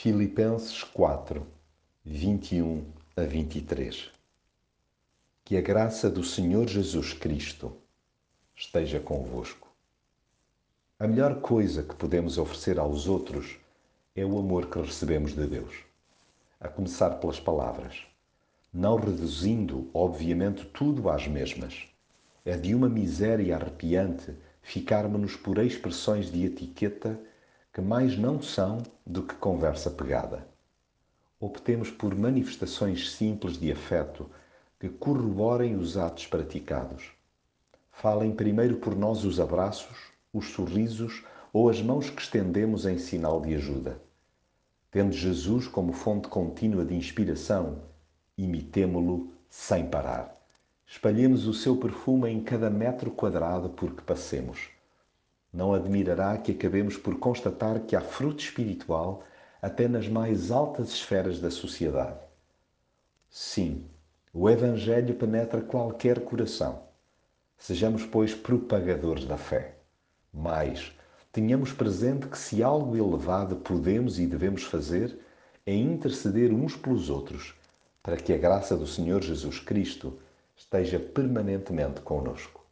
Filipenses 4, 21 a 23 Que a graça do Senhor Jesus Cristo esteja convosco. A melhor coisa que podemos oferecer aos outros é o amor que recebemos de Deus, a começar pelas palavras, não reduzindo, obviamente, tudo às mesmas. É de uma miséria arrepiante ficarmos-nos por expressões de etiqueta que mais não são do que conversa pegada. Optemos por manifestações simples de afeto que corroborem os atos praticados. Falem primeiro por nós os abraços, os sorrisos ou as mãos que estendemos em sinal de ajuda. Tendo Jesus como fonte contínua de inspiração, imitemo-lo sem parar. Espalhemos o seu perfume em cada metro quadrado por que passemos não admirará que acabemos por constatar que há fruto espiritual até nas mais altas esferas da sociedade. Sim, o Evangelho penetra qualquer coração. Sejamos, pois, propagadores da fé. Mas tenhamos presente que se algo elevado podemos e devemos fazer é interceder uns pelos outros, para que a graça do Senhor Jesus Cristo esteja permanentemente conosco.